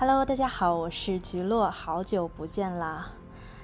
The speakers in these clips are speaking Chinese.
Hello，大家好，我是菊落，好久不见啦。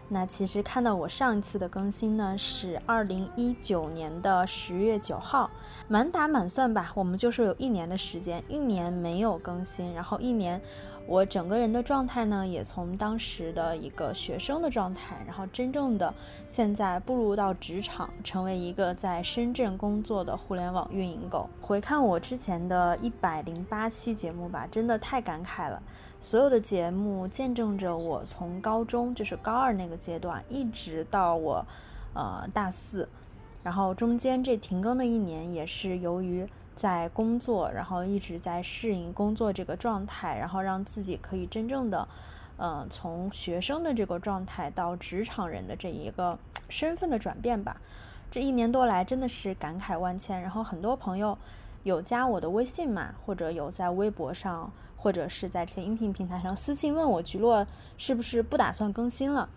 那其实看到我上一次的更新呢，是二零一九年的十月九号，满打满算吧，我们就是有一年的时间，一年没有更新，然后一年。我整个人的状态呢，也从当时的一个学生的状态，然后真正的现在步入到职场，成为一个在深圳工作的互联网运营狗。回看我之前的一百零八期节目吧，真的太感慨了。所有的节目见证着我从高中，就是高二那个阶段，一直到我，呃大四，然后中间这停更的一年，也是由于。在工作，然后一直在适应工作这个状态，然后让自己可以真正的，嗯，从学生的这个状态到职场人的这一个身份的转变吧。这一年多来真的是感慨万千。然后很多朋友有加我的微信嘛，或者有在微博上，或者是在这些音频平台上私信问我菊落是不是不打算更新了？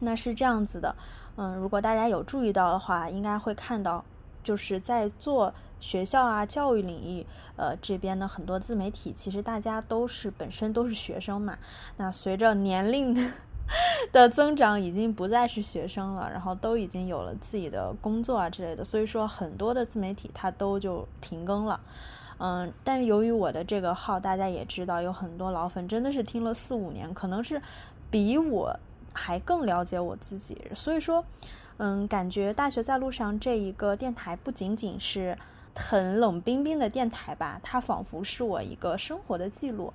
那是这样子的，嗯，如果大家有注意到的话，应该会看到。就是在做学校啊教育领域，呃这边的很多自媒体，其实大家都是本身都是学生嘛。那随着年龄的 增长，已经不再是学生了，然后都已经有了自己的工作啊之类的，所以说很多的自媒体它都就停更了。嗯，但由于我的这个号，大家也知道，有很多老粉真的是听了四五年，可能是比我还更了解我自己，所以说。嗯，感觉大学在路上这一个电台不仅仅是很冷冰冰的电台吧，它仿佛是我一个生活的记录。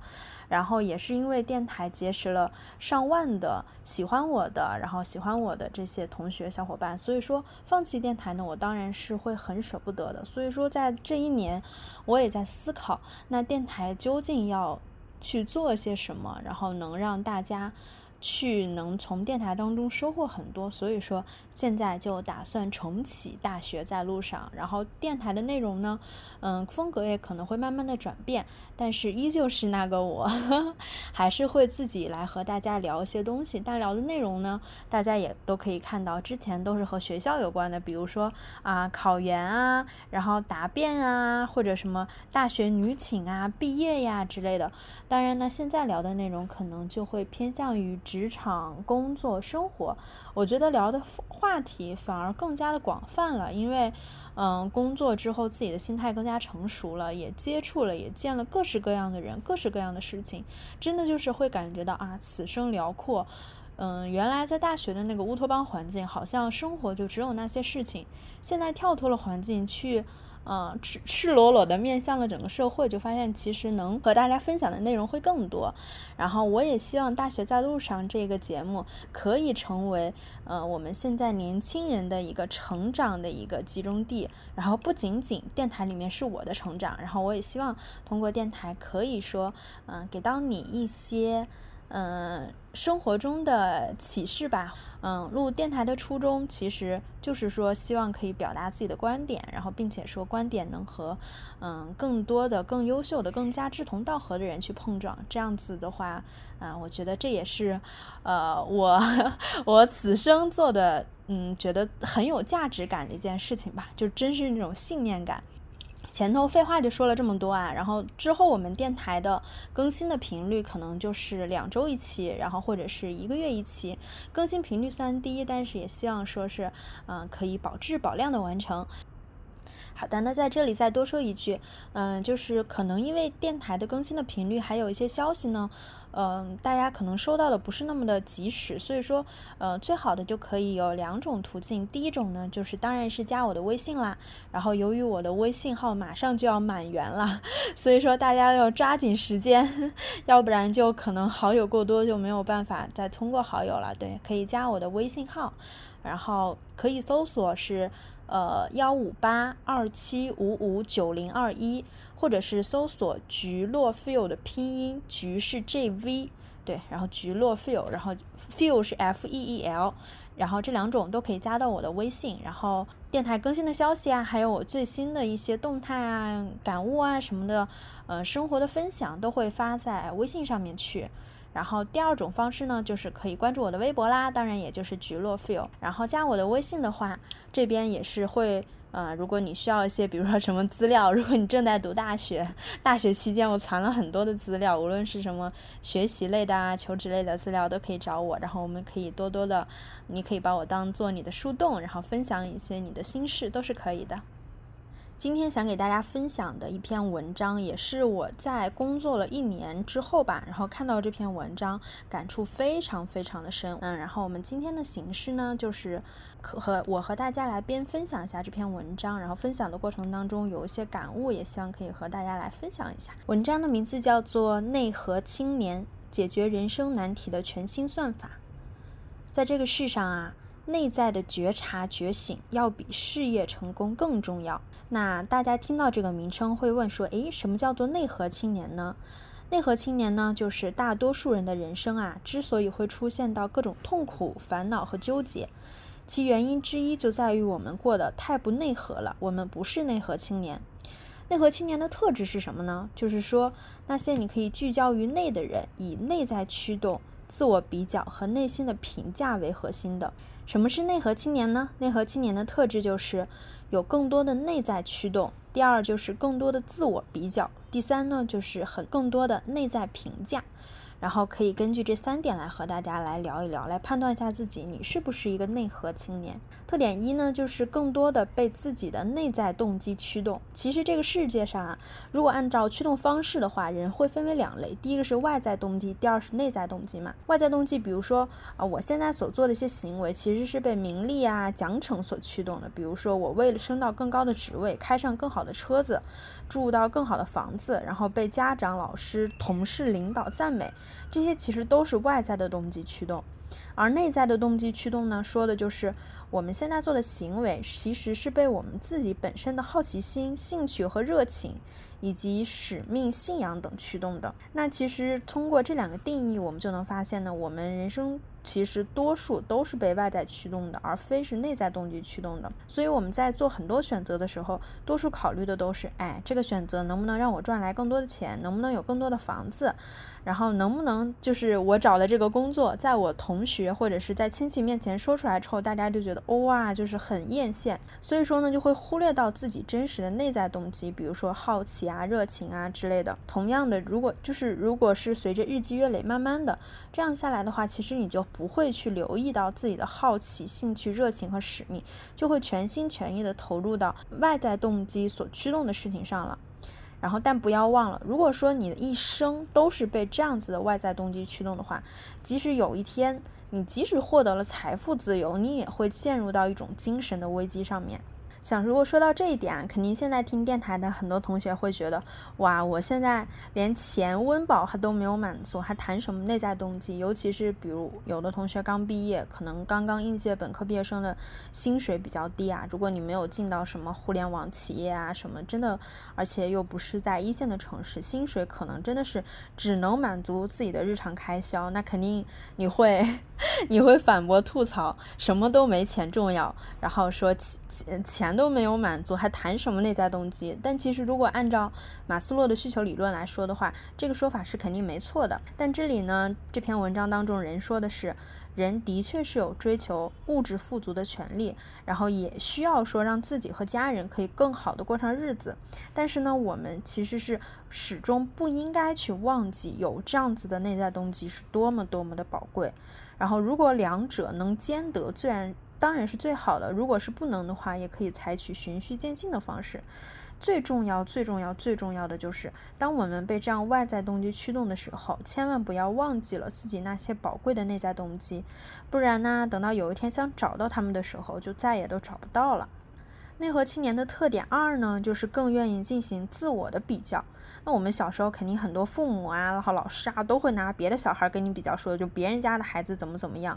然后也是因为电台结识了上万的喜欢我的，然后喜欢我的这些同学小伙伴，所以说放弃电台呢，我当然是会很舍不得的。所以说在这一年，我也在思考，那电台究竟要去做些什么，然后能让大家。去能从电台当中收获很多，所以说现在就打算重启大学在路上，然后电台的内容呢，嗯，风格也可能会慢慢的转变，但是依旧是那个我，还是会自己来和大家聊一些东西。但聊的内容呢，大家也都可以看到，之前都是和学校有关的，比如说啊考研啊，然后答辩啊，或者什么大学女寝啊、毕业呀之类的。当然呢，现在聊的内容可能就会偏向于。职场、工作、生活，我觉得聊的话题反而更加的广泛了，因为，嗯，工作之后自己的心态更加成熟了，也接触了，也见了各式各样的人，各式各样的事情，真的就是会感觉到啊，此生辽阔。嗯，原来在大学的那个乌托邦环境，好像生活就只有那些事情，现在跳脱了环境去。嗯，赤赤裸裸的面向了整个社会，就发现其实能和大家分享的内容会更多。然后我也希望《大学在路上》这个节目可以成为，呃，我们现在年轻人的一个成长的一个集中地。然后不仅仅电台里面是我的成长，然后我也希望通过电台可以说，嗯，给到你一些。嗯，生活中的启示吧。嗯，录电台的初衷其实就是说，希望可以表达自己的观点，然后并且说观点能和嗯更多的、更优秀的、更加志同道合的人去碰撞。这样子的话，嗯，我觉得这也是呃我 我此生做的嗯觉得很有价值感的一件事情吧，就真是那种信念感。前头废话就说了这么多啊，然后之后我们电台的更新的频率可能就是两周一期，然后或者是一个月一期，更新频率虽然低，但是也希望说是，嗯，可以保质保量的完成。好的，那在这里再多说一句，嗯，就是可能因为电台的更新的频率还有一些消息呢。嗯，大家可能收到的不是那么的及时，所以说，呃，最好的就可以有两种途径。第一种呢，就是当然是加我的微信啦。然后由于我的微信号马上就要满员了，所以说大家要抓紧时间，要不然就可能好友过多就没有办法再通过好友了。对，可以加我的微信号，然后可以搜索是。呃，幺五八二七五五九零二一，或者是搜索“菊落 feel” 的拼音，菊是 J V，对，然后菊落 feel，然后 feel 是 F E E L，然后这两种都可以加到我的微信，然后电台更新的消息啊，还有我最新的一些动态啊、感悟啊什么的，呃，生活的分享都会发在微信上面去。然后第二种方式呢，就是可以关注我的微博啦，当然也就是菊落 feel。然后加我的微信的话，这边也是会呃，如果你需要一些，比如说什么资料，如果你正在读大学，大学期间我传了很多的资料，无论是什么学习类的啊、求职类的资料，都可以找我。然后我们可以多多的，你可以把我当做你的树洞，然后分享一些你的心事，都是可以的。今天想给大家分享的一篇文章，也是我在工作了一年之后吧，然后看到这篇文章，感触非常非常的深。嗯，然后我们今天的形式呢，就是可和我和大家来边分享一下这篇文章，然后分享的过程当中有一些感悟，也希望可以和大家来分享一下。文章的名字叫做《内核青年解决人生难题的全新算法》。在这个世上啊，内在的觉察觉醒要比事业成功更重要。那大家听到这个名称会问说：“诶，什么叫做内核青年呢？内核青年呢，就是大多数人的人生啊，之所以会出现到各种痛苦、烦恼和纠结，其原因之一就在于我们过得太不内核了。我们不是内核青年。内核青年的特质是什么呢？就是说，那些你可以聚焦于内的人，以内在驱动、自我比较和内心的评价为核心的。什么是内核青年呢？内核青年的特质就是。有更多的内在驱动，第二就是更多的自我比较，第三呢就是很更多的内在评价。然后可以根据这三点来和大家来聊一聊，来判断一下自己你是不是一个内核青年。特点一呢，就是更多的被自己的内在动机驱动。其实这个世界上啊，如果按照驱动方式的话，人会分为两类，第一个是外在动机，第二是内在动机嘛。外在动机，比如说啊，我现在所做的一些行为，其实是被名利啊、奖惩所驱动的。比如说我为了升到更高的职位，开上更好的车子，住到更好的房子，然后被家长、老师、同事、领导赞美。这些其实都是外在的动机驱动，而内在的动机驱动呢，说的就是我们现在做的行为，其实是被我们自己本身的好奇心、兴趣和热情，以及使命、信仰等驱动的。那其实通过这两个定义，我们就能发现呢，我们人生。其实多数都是被外在驱动的，而非是内在动机驱动的。所以我们在做很多选择的时候，多数考虑的都是：哎，这个选择能不能让我赚来更多的钱？能不能有更多的房子？然后能不能就是我找的这个工作，在我同学或者是在亲戚面前说出来之后，大家就觉得哇，就是很艳羡。所以说呢，就会忽略到自己真实的内在动机，比如说好奇啊、热情啊之类的。同样的，如果就是如果是随着日积月累，慢慢的这样下来的话，其实你就。不会去留意到自己的好奇、兴趣、热情和使命，就会全心全意的投入到外在动机所驱动的事情上了。然后，但不要忘了，如果说你的一生都是被这样子的外在动机驱动的话，即使有一天你即使获得了财富自由，你也会陷入到一种精神的危机上面。想，如果说到这一点，肯定现在听电台的很多同学会觉得，哇，我现在连钱温饱还都没有满足，还谈什么内在动机？尤其是比如有的同学刚毕业，可能刚刚应届本科毕业生的薪水比较低啊。如果你没有进到什么互联网企业啊什么，真的，而且又不是在一线的城市，薪水可能真的是只能满足自己的日常开销，那肯定你会 你会反驳吐槽，什么都没钱重要，然后说钱钱。都没有满足，还谈什么内在动机？但其实，如果按照马斯洛的需求理论来说的话，这个说法是肯定没错的。但这里呢，这篇文章当中人说的是，人的确是有追求物质富足的权利，然后也需要说让自己和家人可以更好的过上日子。但是呢，我们其实是始终不应该去忘记，有这样子的内在动机是多么多么的宝贵。然后，如果两者能兼得，自然。当然是最好的。如果是不能的话，也可以采取循序渐进的方式。最重要、最重要、最重要的就是，当我们被这样外在动机驱动的时候，千万不要忘记了自己那些宝贵的内在动机，不然呢，等到有一天想找到他们的时候，就再也都找不到了。内核青年的特点二呢，就是更愿意进行自我的比较。那我们小时候肯定很多父母啊，然后老师啊，都会拿别的小孩跟你比较，说就别人家的孩子怎么怎么样。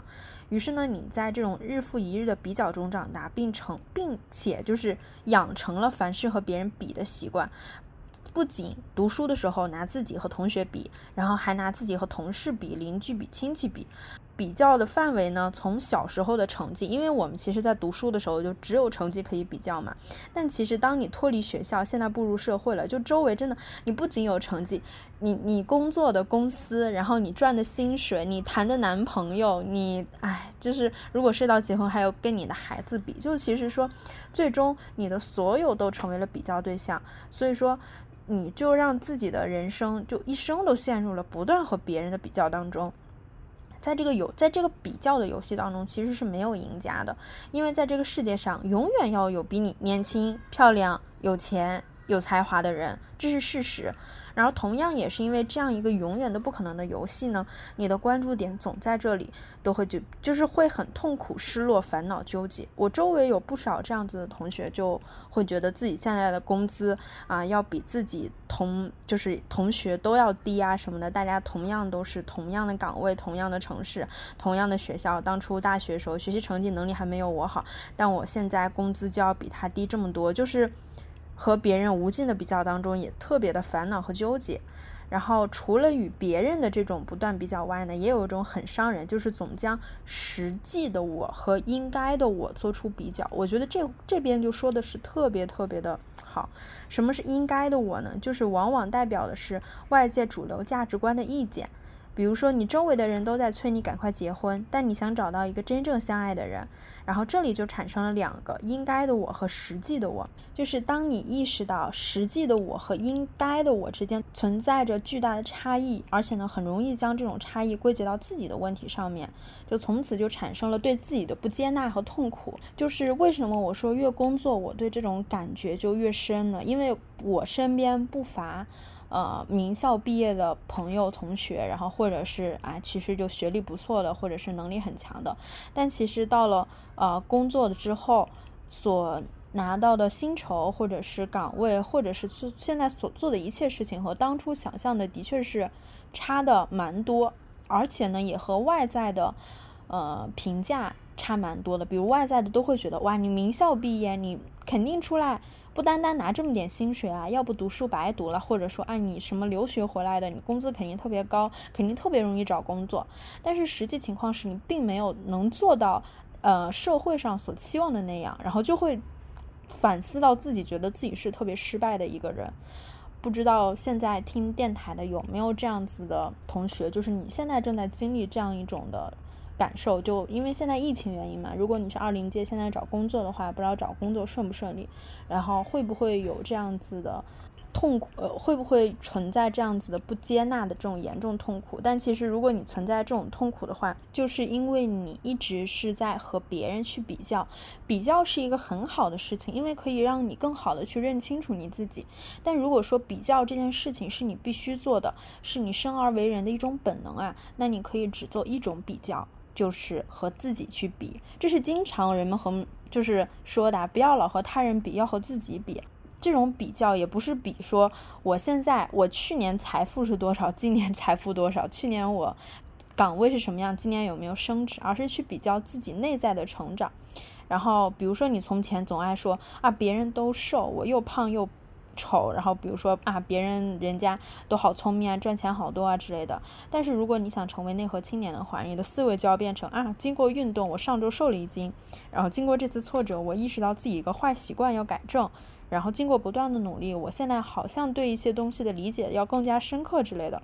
于是呢，你在这种日复一日的比较中长大，并成并且就是养成了凡事和别人比的习惯。不仅读书的时候拿自己和同学比，然后还拿自己和同事比、邻居比、亲戚比。比较的范围呢，从小时候的成绩，因为我们其实在读书的时候就只有成绩可以比较嘛。但其实当你脱离学校，现在步入社会了，就周围真的，你不仅有成绩，你你工作的公司，然后你赚的薪水，你谈的男朋友，你哎，就是如果涉及到结婚，还有跟你的孩子比，就其实说，最终你的所有都成为了比较对象。所以说，你就让自己的人生就一生都陷入了不断和别人的比较当中。在这个游，在这个比较的游戏当中，其实是没有赢家的，因为在这个世界上，永远要有比你年轻、漂亮、有钱、有才华的人，这是事实。然后，同样也是因为这样一个永远都不可能的游戏呢，你的关注点总在这里，都会就就是会很痛苦、失落、烦恼、纠结。我周围有不少这样子的同学，就会觉得自己现在的工资啊，要比自己同就是同学都要低啊什么的。大家同样都是同样的岗位、同样的城市、同样的学校，当初大学时候学习成绩能力还没有我好，但我现在工资就要比他低这么多，就是。和别人无尽的比较当中，也特别的烦恼和纠结。然后除了与别人的这种不断比较外呢，也有一种很伤人，就是总将实际的我和应该的我做出比较。我觉得这这边就说的是特别特别的好。什么是应该的我呢？就是往往代表的是外界主流价值观的意见。比如说，你周围的人都在催你赶快结婚，但你想找到一个真正相爱的人，然后这里就产生了两个应该的我和实际的我。就是当你意识到实际的我和应该的我之间存在着巨大的差异，而且呢，很容易将这种差异归结到自己的问题上面，就从此就产生了对自己的不接纳和痛苦。就是为什么我说越工作，我对这种感觉就越深呢？因为我身边不乏。呃，名校毕业的朋友、同学，然后或者是啊，其实就学历不错的，或者是能力很强的，但其实到了呃工作了之后，所拿到的薪酬，或者是岗位，或者是做现在所做的一切事情，和当初想象的的确是差的蛮多，而且呢，也和外在的呃评价差蛮多的。比如外在的都会觉得，哇，你名校毕业，你肯定出来。不单单拿这么点薪水啊，要不读书白读了，或者说啊你什么留学回来的，你工资肯定特别高，肯定特别容易找工作。但是实际情况是你并没有能做到，呃，社会上所期望的那样，然后就会反思到自己，觉得自己是特别失败的一个人。不知道现在听电台的有没有这样子的同学，就是你现在正在经历这样一种的。感受就因为现在疫情原因嘛，如果你是二零届现在找工作的话，不知道找工作顺不顺利，然后会不会有这样子的痛苦，呃，会不会存在这样子的不接纳的这种严重痛苦？但其实如果你存在这种痛苦的话，就是因为你一直是在和别人去比较，比较是一个很好的事情，因为可以让你更好的去认清楚你自己。但如果说比较这件事情是你必须做的，是你生而为人的一种本能啊，那你可以只做一种比较。就是和自己去比，这是经常人们和就是说的，不要老和他人比，要和自己比。这种比较也不是比说我现在我去年财富是多少，今年财富多少，去年我岗位是什么样，今年有没有升职，而是去比较自己内在的成长。然后比如说你从前总爱说啊，别人都瘦，我又胖又。丑，然后比如说啊，别人人家都好聪明啊，赚钱好多啊之类的。但是如果你想成为内核青年的话，你的思维就要变成啊，经过运动，我上周瘦了一斤，然后经过这次挫折，我意识到自己一个坏习惯要改正，然后经过不断的努力，我现在好像对一些东西的理解要更加深刻之类的。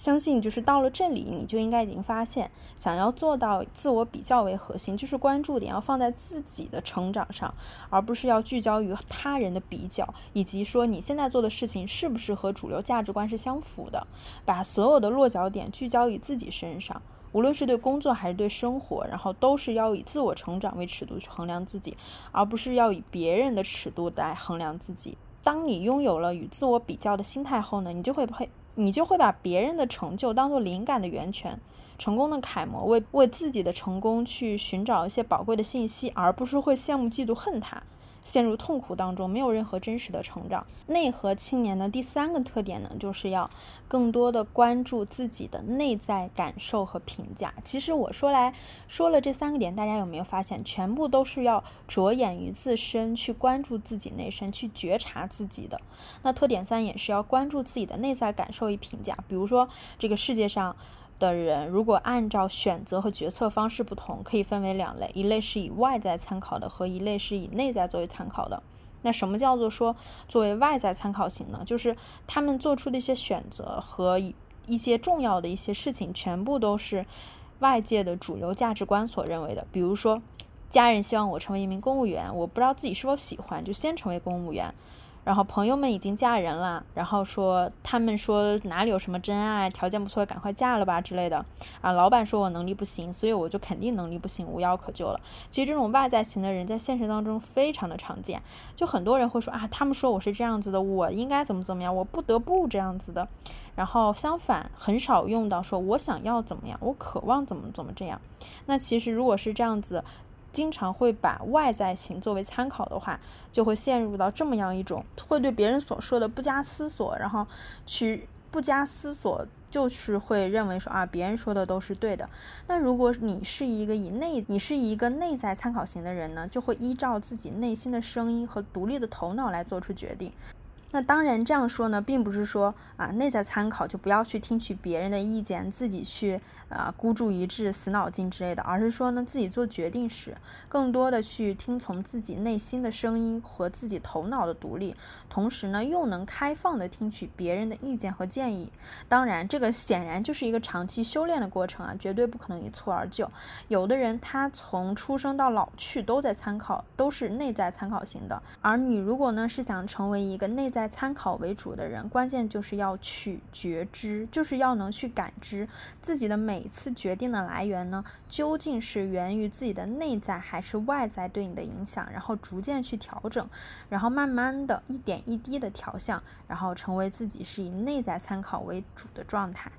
相信就是到了这里，你就应该已经发现，想要做到自我比较为核心，就是关注点要放在自己的成长上，而不是要聚焦于他人的比较，以及说你现在做的事情是不是和主流价值观是相符的。把所有的落脚点聚焦于自己身上，无论是对工作还是对生活，然后都是要以自我成长为尺度去衡量自己，而不是要以别人的尺度来衡量自己。当你拥有了与自我比较的心态后呢，你就会会。你就会把别人的成就当做灵感的源泉，成功的楷模，为为自己的成功去寻找一些宝贵的信息，而不是会羡慕、嫉妒、恨他，陷入痛苦当中，没有任何真实的成长。内核青年的第三个特点呢，就是要更多的关注自己的内在感受和评价。其实我说来说了这三个点，大家有没有发现，全部都是要着眼于自身，去关注自己内身，去觉察自己的。那特点三也是要关注自己的内在感受与评价。比如说，这个世界上。的人，如果按照选择和决策方式不同，可以分为两类：一类是以外在参考的，和一类是以内在作为参考的。那什么叫做说作为外在参考型呢？就是他们做出的一些选择和一些重要的一些事情，全部都是外界的主流价值观所认为的。比如说，家人希望我成为一名公务员，我不知道自己是否喜欢，就先成为公务员。然后朋友们已经嫁人了，然后说他们说哪里有什么真爱，条件不错，赶快嫁了吧之类的啊。老板说我能力不行，所以我就肯定能力不行，无药可救了。其实这种外在型的人在现实当中非常的常见，就很多人会说啊，他们说我是这样子的，我应该怎么怎么样，我不得不这样子的。然后相反，很少用到说我想要怎么样，我渴望怎么怎么这样。那其实如果是这样子。经常会把外在型作为参考的话，就会陷入到这么样一种，会对别人所说的不加思索，然后去不加思索，就是会认为说啊，别人说的都是对的。那如果你是一个以内，你是一个内在参考型的人呢，就会依照自己内心的声音和独立的头脑来做出决定。那当然这样说呢，并不是说啊内在参考就不要去听取别人的意见，自己去啊孤注一掷、死脑筋之类的，而是说呢自己做决定时，更多的去听从自己内心的声音和自己头脑的独立，同时呢又能开放的听取别人的意见和建议。当然，这个显然就是一个长期修炼的过程啊，绝对不可能一蹴而就。有的人他从出生到老去都在参考，都是内在参考型的，而你如果呢是想成为一个内在。在参考为主的人，关键就是要去觉知，就是要能去感知自己的每次决定的来源呢，究竟是源于自己的内在还是外在对你的影响，然后逐渐去调整，然后慢慢的一点一滴的调向，然后成为自己是以内在参考为主的状态。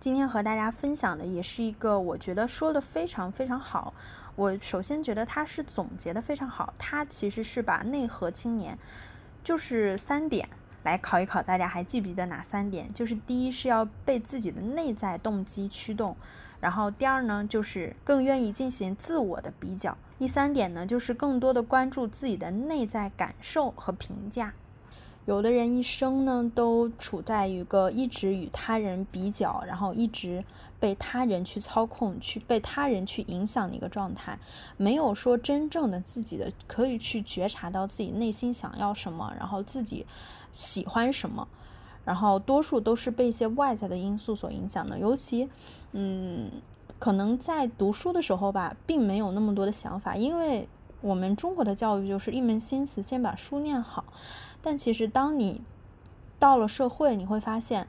今天和大家分享的也是一个我觉得说的非常非常好，我首先觉得他是总结的非常好，他其实是把内核青年。就是三点来考一考大家还记不记得哪三点？就是第一是要被自己的内在动机驱动，然后第二呢就是更愿意进行自我的比较，第三点呢就是更多的关注自己的内在感受和评价。有的人一生呢都处在一个一直与他人比较，然后一直被他人去操控、去被他人去影响的一个状态，没有说真正的自己的可以去觉察到自己内心想要什么，然后自己喜欢什么，然后多数都是被一些外在的因素所影响的。尤其，嗯，可能在读书的时候吧，并没有那么多的想法，因为。我们中国的教育就是一门心思先把书念好，但其实当你到了社会，你会发现。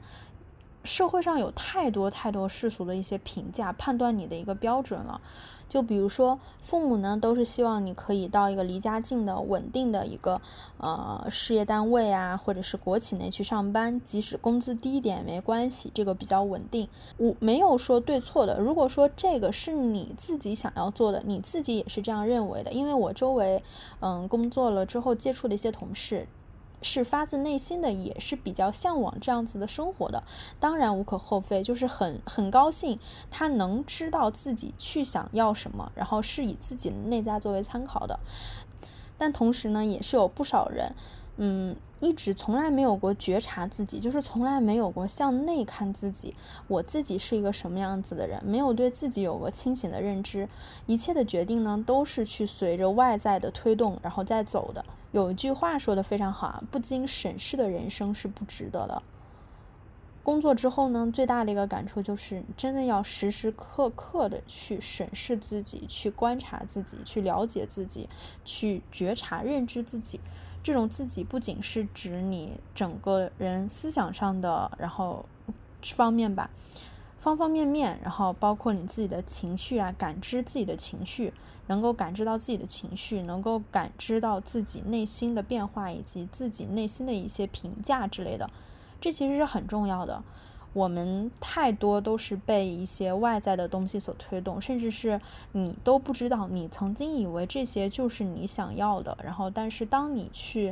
社会上有太多太多世俗的一些评价，判断你的一个标准了。就比如说，父母呢都是希望你可以到一个离家近的、稳定的一个呃事业单位啊，或者是国企内去上班，即使工资低一点没关系，这个比较稳定。我没有说对错的。如果说这个是你自己想要做的，你自己也是这样认为的，因为我周围嗯工作了之后接触的一些同事。是发自内心的，也是比较向往这样子的生活的，当然无可厚非，就是很很高兴他能知道自己去想要什么，然后是以自己的内在作为参考的。但同时呢，也是有不少人，嗯，一直从来没有过觉察自己，就是从来没有过向内看自己，我自己是一个什么样子的人，没有对自己有过清醒的认知，一切的决定呢，都是去随着外在的推动，然后再走的。有一句话说的非常好啊，不经审视的人生是不值得的。工作之后呢，最大的一个感触就是，真的要时时刻刻的去审视自己，去观察自己，去了解自己，去觉察、认知自己。这种自己不仅是指你整个人思想上的，然后方面吧，方方面面，然后包括你自己的情绪啊，感知自己的情绪。能够感知到自己的情绪，能够感知到自己内心的变化，以及自己内心的一些评价之类的，这其实是很重要的。我们太多都是被一些外在的东西所推动，甚至是你都不知道，你曾经以为这些就是你想要的。然后，但是当你去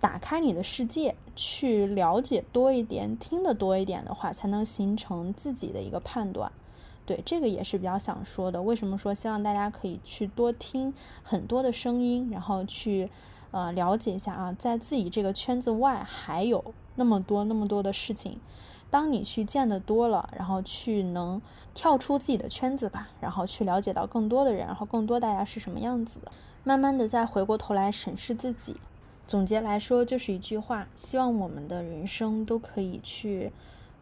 打开你的世界，去了解多一点，听得多一点的话，才能形成自己的一个判断。对，这个也是比较想说的。为什么说希望大家可以去多听很多的声音，然后去呃了解一下啊，在自己这个圈子外还有那么多那么多的事情。当你去见的多了，然后去能跳出自己的圈子吧，然后去了解到更多的人，然后更多大家是什么样子的，慢慢的再回过头来审视自己。总结来说就是一句话：希望我们的人生都可以去。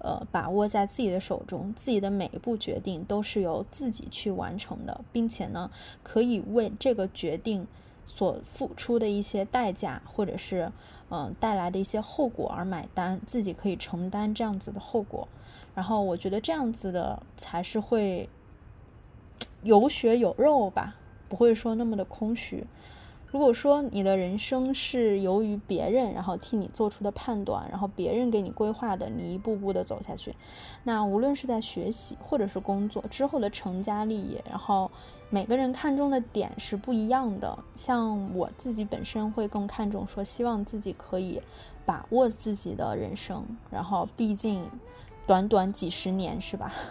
呃，把握在自己的手中，自己的每一步决定都是由自己去完成的，并且呢，可以为这个决定所付出的一些代价，或者是嗯带来的一些后果而买单，自己可以承担这样子的后果。然后我觉得这样子的才是会 有血有肉吧，不会说那么的空虚。如果说你的人生是由于别人，然后替你做出的判断，然后别人给你规划的，你一步步的走下去，那无论是在学习或者是工作之后的成家立业，然后每个人看重的点是不一样的。像我自己本身会更看重说，希望自己可以把握自己的人生，然后毕竟短短几十年，是吧？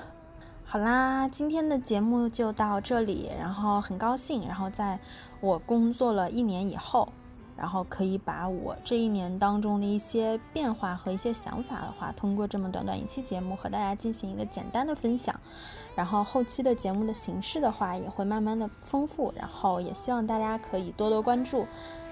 好啦，今天的节目就到这里。然后很高兴，然后在我工作了一年以后，然后可以把我这一年当中的一些变化和一些想法的话，通过这么短短一期节目和大家进行一个简单的分享。然后后期的节目的形式的话，也会慢慢的丰富。然后也希望大家可以多多关注。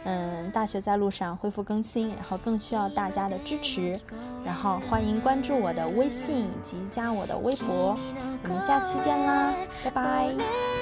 嗯，大学在路上恢复更新，然后更需要大家的支持，然后欢迎关注我的微信以及加我的微博，我们下期见啦，拜拜。